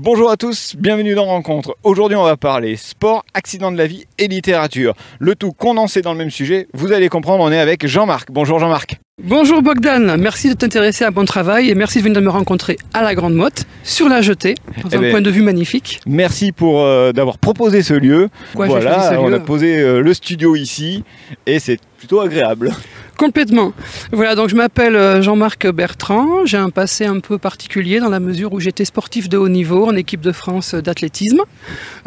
Bonjour à tous, bienvenue dans Rencontre. Aujourd'hui, on va parler sport, accident de la vie et littérature. Le tout condensé dans le même sujet. Vous allez comprendre, on est avec Jean-Marc. Bonjour Jean-Marc. Bonjour Bogdan, merci de t'intéresser à mon travail et merci de venir me rencontrer à la Grande Motte, sur la jetée, dans Eh un ben, point de vue magnifique. Merci pour euh, d'avoir proposé ce lieu. Voilà, ce on lieu a posé euh, le studio ici et c'est plutôt agréable. Complètement. Voilà, donc je m'appelle euh, Jean-Marc Bertrand, j'ai un passé un peu particulier dans la mesure où j'étais sportif de haut niveau en équipe de France d'athlétisme.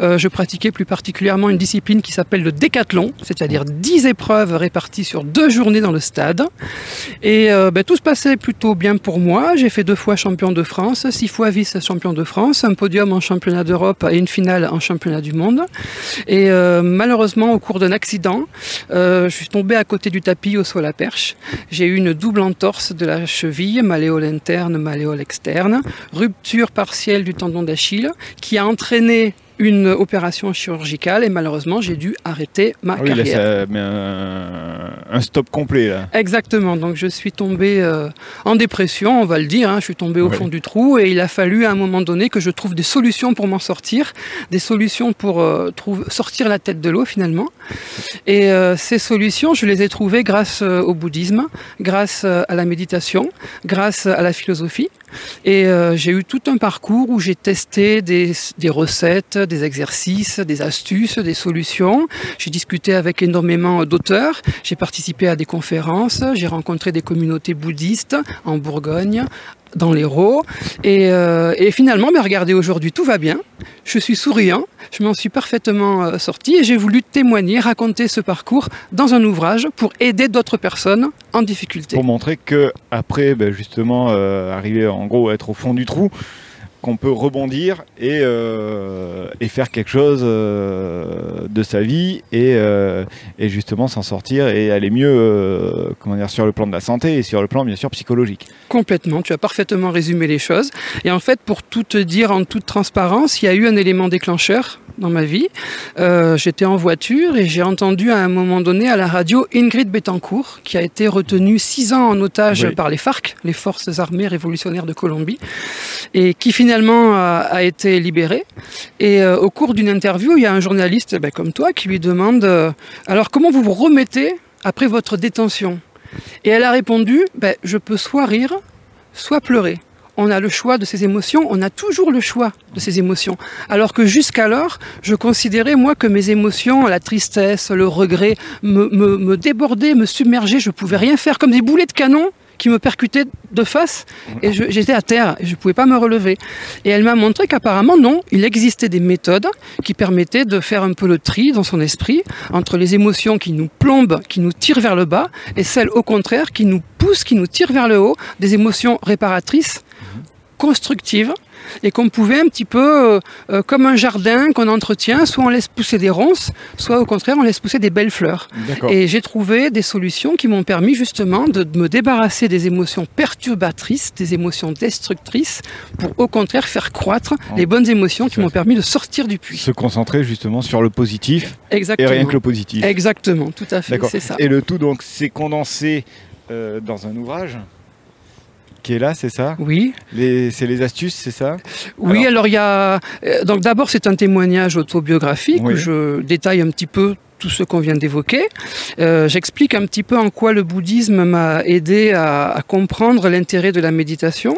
Euh, je pratiquais plus particulièrement une discipline qui s'appelle le décathlon, c'est-à-dire 10 épreuves réparties sur deux journées dans le stade. Et euh, ben, tout se passait plutôt bien pour moi. J'ai fait deux fois champion de France, six fois vice-champion de France, un podium en championnat d'Europe et une finale en championnat du monde. Et euh, malheureusement, au cours d'un accident, euh, je suis tombé à côté du tapis au sol à J'ai eu une double entorse de la cheville, malléole interne, malléole externe, rupture partielle du tendon d'Achille, qui a entraîné une opération chirurgicale et malheureusement j'ai dû arrêter ma oui, là, carrière. ça met un, un stop complet là. Exactement, donc je suis tombé euh, en dépression, on va le dire, hein. je suis tombé au Ouais. fond du trou et il a fallu à un moment donné que je trouve des solutions pour m'en sortir, des solutions pour euh, sortir la tête de l'eau finalement. Et euh, ces solutions, je les ai trouvées grâce euh, au bouddhisme, grâce à la méditation, grâce à la philosophie. Et euh, j'ai eu tout un parcours où j'ai testé des, des recettes, des exercices, des astuces, des solutions. J'ai discuté avec énormément d'auteurs. J'ai participé à des conférences. J'ai rencontré des communautés bouddhistes en Bourgogne, dans l'Hérault. Et, euh, et finalement, mais regardez, aujourd'hui, tout va bien. Je suis souriant. Je m'en suis parfaitement euh, sorti et j'ai voulu témoigner, raconter ce parcours dans un ouvrage pour aider d'autres personnes en difficulté. Pour montrer que après, ben, justement, euh, arriver en gros à être au fond du trou, qu'on peut rebondir et, euh, et faire quelque chose euh, de sa vie et, euh, et justement s'en sortir et aller mieux comment dire, sur le plan de la santé et sur le plan bien sûr psychologique. Complètement, tu as parfaitement résumé les choses. Et en fait, pour tout te dire en toute transparence, il y a eu un élément déclencheur dans ma vie. J'étais en voiture et j'ai entendu à un moment donné à la radio Ingrid Betancourt, qui a été retenue six ans en otage Oui. par les FARC, les Forces armées révolutionnaires de Colombie, et qui finalement a, a été libérée. Et euh, au cours d'une interview, il y a un journaliste ben, comme toi qui lui demande euh, Alors, comment vous vous remettez après votre détention? Et elle a répondu ben, Je peux soit rire, soit pleurer. On a le choix de ces émotions, on a toujours le choix de ces émotions. Alors que jusqu'alors, je considérais moi que mes émotions, la tristesse, le regret, me, me, me débordaient, me submergeaient, je pouvais rien faire, comme des boulets de canon qui me percutaient de face et j'étais à terre et je ne pouvais pas me relever. Et elle m'a montré qu'apparemment non, il existait des méthodes qui permettaient de faire un peu le tri dans son esprit entre les émotions qui nous plombent, qui nous tirent vers le bas et celles au contraire qui nous poussent, qui nous tirent vers le haut, des émotions réparatrices, constructives et qu'on pouvait un petit peu, euh, euh, comme un jardin qu'on entretient, soit on laisse pousser des ronces, soit au contraire on laisse pousser des belles fleurs. Et j'ai trouvé des solutions qui m'ont permis justement de me débarrasser des émotions perturbatrices, des émotions destructrices, pour au contraire faire croître les bonnes émotions qui m'ont permis de sortir du puits. Se concentrer justement sur le positif et Exactement. rien que le positif. Exactement, tout à fait, c'est ça. Et le tout donc c'est condensé euh, dans un ouvrage qui est là, c'est ça Oui, C'est les astuces, c'est ça oui. Alors il y a euh, donc d'abord c'est un témoignage autobiographique Oui. où je détaille un petit peu tout ce qu'on vient d'évoquer. Euh, J'explique un petit peu en quoi le bouddhisme m'a aidé à, à comprendre l'intérêt de la méditation,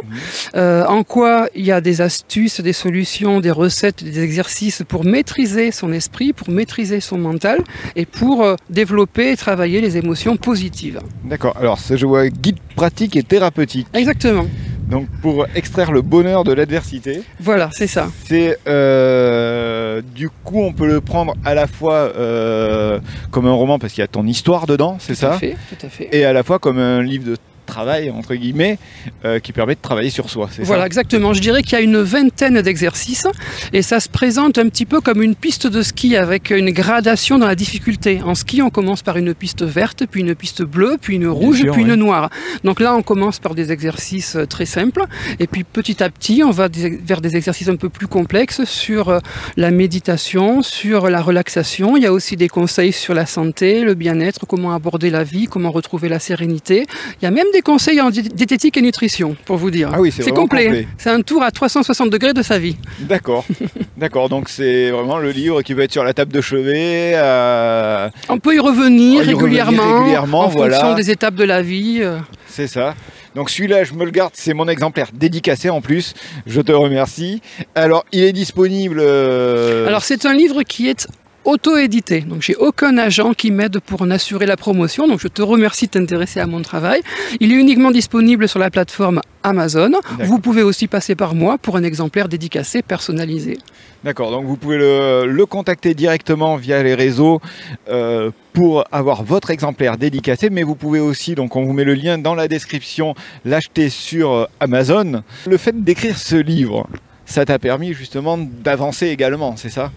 euh, en quoi il y a des astuces, des solutions, des recettes, des exercices pour maîtriser son esprit, pour maîtriser son mental et pour euh, développer et travailler les émotions positives. D'accord. Alors ça, je vois guide pratique et thérapeutique. Exactement. Donc pour extraire le bonheur de l'adversité, Voilà, c'est ça. c'est euh, du coup on peut le prendre à la fois euh, comme un roman parce qu'il y a ton histoire dedans, c'est Tout à ça, fait, tout à fait. et à la fois comme un livre de travail entre guillemets euh, qui permet de travailler sur soi. Voilà, ça exactement. Je dirais qu'il y a une vingtaine d'exercices et ça se présente un petit peu comme une piste de ski avec une gradation dans la difficulté. En ski, on commence par une piste verte, puis une piste bleue, puis une rouge, sûr, puis une noire. Donc là, on commence par des exercices euh, très simples et puis petit à petit, on va vers des exercices un peu plus complexes sur euh, la méditation, sur la relaxation. Il y a aussi des conseils sur la santé, le bien-être, comment aborder la vie, comment retrouver la sérénité. Il y a même des conseils en diététique et nutrition, pour vous dire. Ah oui, c'est complet. complet. C'est un tour à 360 degrés de sa vie. D'accord. D'accord. Donc c'est vraiment le livre qui peut être sur la table de chevet. Euh, On peut y revenir, régulièrement, en fonction des étapes de la vie. Euh. C'est ça. Donc celui-là, je me le garde, c'est mon exemplaire dédicacé en plus. Je te remercie. Alors, il est disponible. Euh, Alors, c'est un livre qui est auto-édité. Donc j'ai aucun agent qui m'aide pour en assurer la promotion. Donc je te remercie de t'intéresser à mon travail. Il est uniquement disponible sur la plateforme Amazon. Vous pouvez aussi passer par moi pour un exemplaire dédicacé personnalisé. D'accord, donc vous pouvez le, contacter directement via les réseaux euh, pour avoir votre exemplaire dédicacé, mais vous pouvez aussi, donc on vous met le lien dans la description, l'acheter sur euh, Amazon. Le fait d'écrire ce livre, ça t'a permis justement d'avancer également, c'est ça?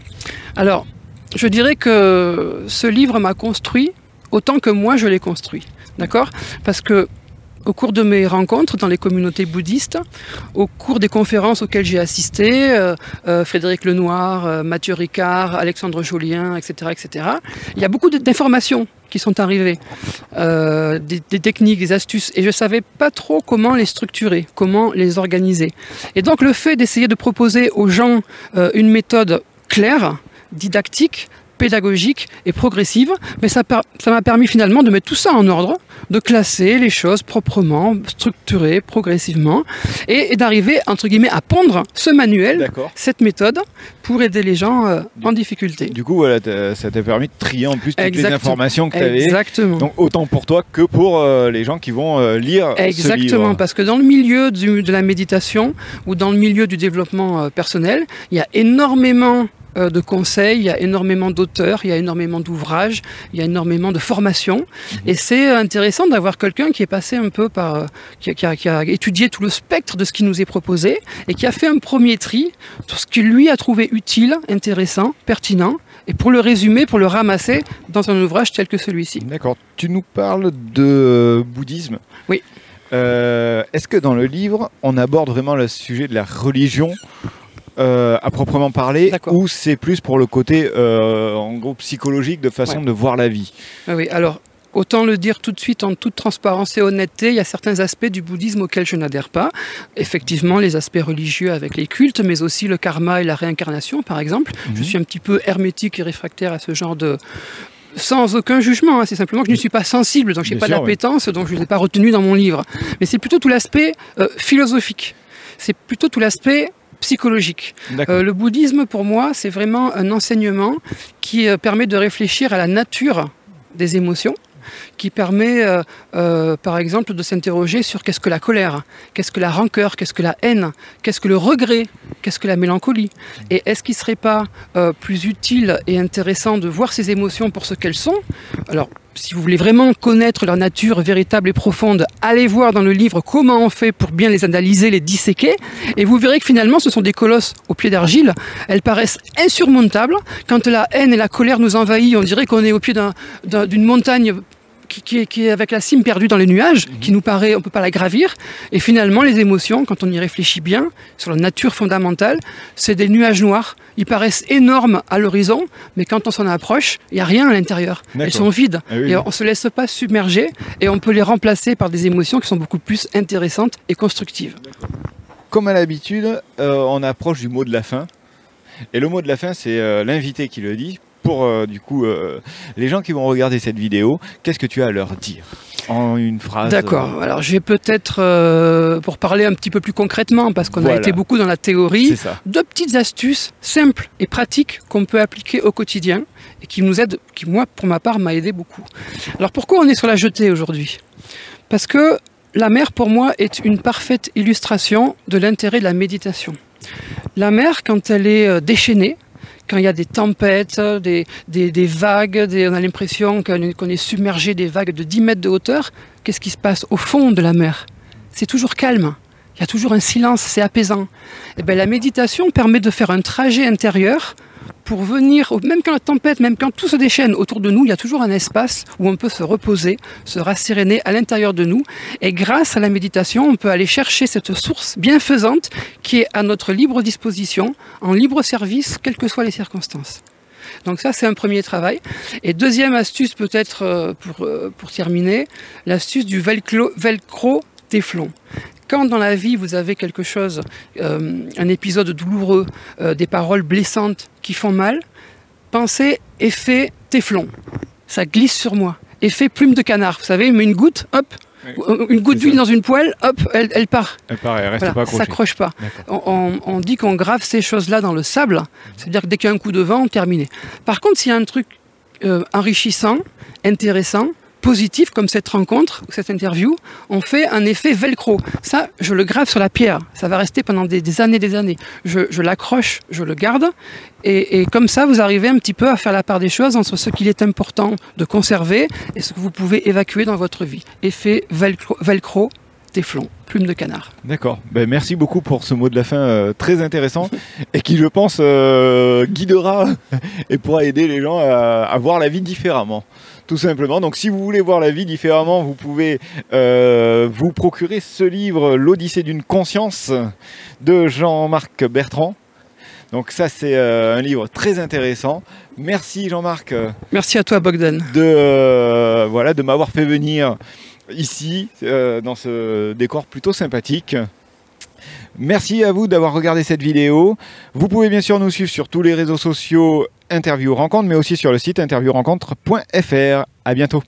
Alors, je dirais que ce livre m'a construit autant que moi je l'ai construit. D'accord? Parce que au cours de mes rencontres dans les communautés bouddhistes, au cours des conférences auxquelles j'ai assisté, euh, euh, Frédéric Lenoir, euh, Mathieu Ricard, Alexandre Jolien, etc., etc., il y a beaucoup d'informations qui sont arrivées, des, des, techniques, des astuces, et je ne savais pas trop comment les structurer, comment les organiser. Et donc le fait d'essayer de proposer aux gens une méthode claire, didactique, pédagogique et progressive, mais ça m'a permis finalement de mettre tout ça en ordre, de classer les choses proprement, structurées, progressivement, et, d'arriver, entre guillemets, à pondre ce manuel, cette méthode, pour aider les gens euh, en difficulté. Du coup, voilà, ça t'a permis de trier en plus toutes les informations que tu avais. Exactement. Donc autant pour toi que pour euh, les gens qui vont euh, lire Exactement, ce livre. parce que dans le milieu de la méditation ou dans le milieu du développement personnel, il y a énormément de conseils, il y a énormément d'auteurs, il y a énormément d'ouvrages, il y a énormément de formations. Mhm. Et c'est intéressant d'avoir quelqu'un qui est passé un peu par, euh, qui a, étudié tout le spectre de ce qui nous est proposé et qui a fait un premier tri, tout ce qu'il lui a trouvé utile, intéressant, pertinent, et pour le résumer, pour le ramasser dans un ouvrage tel que celui-ci. D'accord. Tu nous parles de euh, bouddhisme. Oui. Est-ce que dans le livre, on aborde vraiment le sujet de la religion euh, à proprement parler, ou c'est plus pour le côté euh, en gros psychologique de façon de voir la vie ah Oui, alors Autant le dire tout de suite en toute transparence et honnêteté, il y a certains aspects du bouddhisme auxquels je n'adhère pas. Effectivement, les aspects religieux avec les cultes, mais aussi le karma et la réincarnation, par exemple. Je mhm. suis un petit peu hermétique et réfractaire à ce genre de, sans aucun jugement. Hein. C'est simplement que je ne suis pas sensible, donc je n'ai pas d'appétence, donc je ne l'ai pas retenu dans mon livre. Mais c'est plutôt tout l'aspect euh, philosophique. C'est plutôt tout l'aspect psychologique. Euh, le bouddhisme, pour moi, c'est vraiment un enseignement qui euh, permet de réfléchir à la nature des émotions qui permet, euh, par exemple, de s'interroger sur qu'est-ce que la colère, qu'est-ce que la rancœur, qu'est-ce que la haine, qu'est-ce que le regret, qu'est-ce que la mélancolie. Et est-ce qu'il ne serait pas plus utile et intéressant de voir ces émotions pour ce qu'elles sont? Alors, si vous voulez vraiment connaître leur nature véritable et profonde, allez voir dans le livre comment on fait pour bien les analyser, les disséquer, et vous verrez que finalement ce sont des colosses au pied d'argile. Elles paraissent insurmontables. Quand la haine et la colère nous envahissent, on dirait qu'on est au pied d'une montagne qui, est, avec la cime perdue dans les nuages, mhm. qui nous paraît, on ne peut pas la gravir. Et finalement, les émotions, quand on y réfléchit bien, sur la nature fondamentale, c'est des nuages noirs. Ils paraissent énormes à l'horizon, mais quand on s'en approche, il n'y a rien à l'intérieur. Elles sont vides. Ah et on ne se laisse pas submerger et on peut les remplacer par des émotions qui sont beaucoup plus intéressantes et constructives. Comme à l'habitude, euh, on approche du mot de la fin. Et le mot de la fin, c'est euh, l'invité qui le dit pour euh, du coup euh, les gens qui vont regarder cette vidéo, qu'est-ce que tu as à leur dire en une phrase D'accord. Euh, Alors, j'ai peut-être, pour parler un petit peu plus concrètement, parce qu'on a été beaucoup dans la théorie, deux petites astuces simples et pratiques qu'on peut appliquer au quotidien et qui nous aident, qui moi, pour ma part, m'a aidé beaucoup. Alors, pourquoi on est sur la jetée aujourd'hui? Parce que la mer, pour moi, est une parfaite illustration de l'intérêt de la méditation. La mer, quand elle est déchaînée, quand il y a des tempêtes, des, vagues, on a l'impression qu'on est submergé des vagues de 10 mètres de hauteur, qu'est-ce qui se passe au fond de la mer? C'est toujours calme. Il y a toujours un silence, c'est apaisant. Et eh bien, la méditation permet de faire un trajet intérieur pour venir, même quand la tempête, même quand tout se déchaîne autour de nous, il y a toujours un espace où on peut se reposer, se rasséréner à l'intérieur de nous. Et grâce à la méditation, on peut aller chercher cette source bienfaisante qui est à notre libre disposition, en libre service, quelles que soient les circonstances. Donc ça, c'est un premier travail. Et deuxième astuce, peut-être euh, pour, euh, pour terminer, l'astuce du velcro, velcro téflon. Quand dans la vie vous avez quelque chose, euh, un épisode douloureux, euh, des paroles blessantes qui font mal, pensez effet téflon. Ça glisse sur moi. Effet plume de canard. Vous savez, mais une goutte, hop, une goutte d'huile dans une poêle, hop, elle, elle part. Elle paraît, elle reste Voilà, pas accrochée. s'accroche pas. On, on- on dit qu'on grave ces choses-là dans le sable, c'est-à-dire que dès qu'il y a un coup de vent, terminé. Par contre, s'il y a un truc euh, enrichissant, intéressant, positif, comme cette rencontre ou cette interview, on fait un effet velcro. Ça, je le grave sur la pierre. Ça va rester pendant des, des années, des années. Je, l'accroche, je le garde, et, comme ça, vous arrivez un petit peu à faire la part des choses entre ce qu'il est important de conserver et ce que vous pouvez évacuer dans votre vie. Effet velcro, velcro téflon, plume de canard. D'accord. Ben, merci beaucoup pour ce mot de la fin euh, très intéressant et qui, je pense, euh, guidera et pourra aider les gens à voir la vie différemment. Tout simplement. Donc, si vous voulez voir la vie différemment, vous pouvez euh, vous procurer ce livre, L'Odyssée d'une conscience de Jean-Marc Bertrand. Donc, ça, c'est euh, un livre très intéressant. Merci, Jean-Marc. euh, Merci à toi, Bogdan. de, euh, voilà, de m'avoir fait venir ici, dans ce décor plutôt sympathique. Merci à vous d'avoir regardé cette vidéo. Vous pouvez bien sûr nous suivre sur tous les réseaux sociaux Interview Rencontre, mais aussi sur le site interviewrencontre.fr. À bientôt.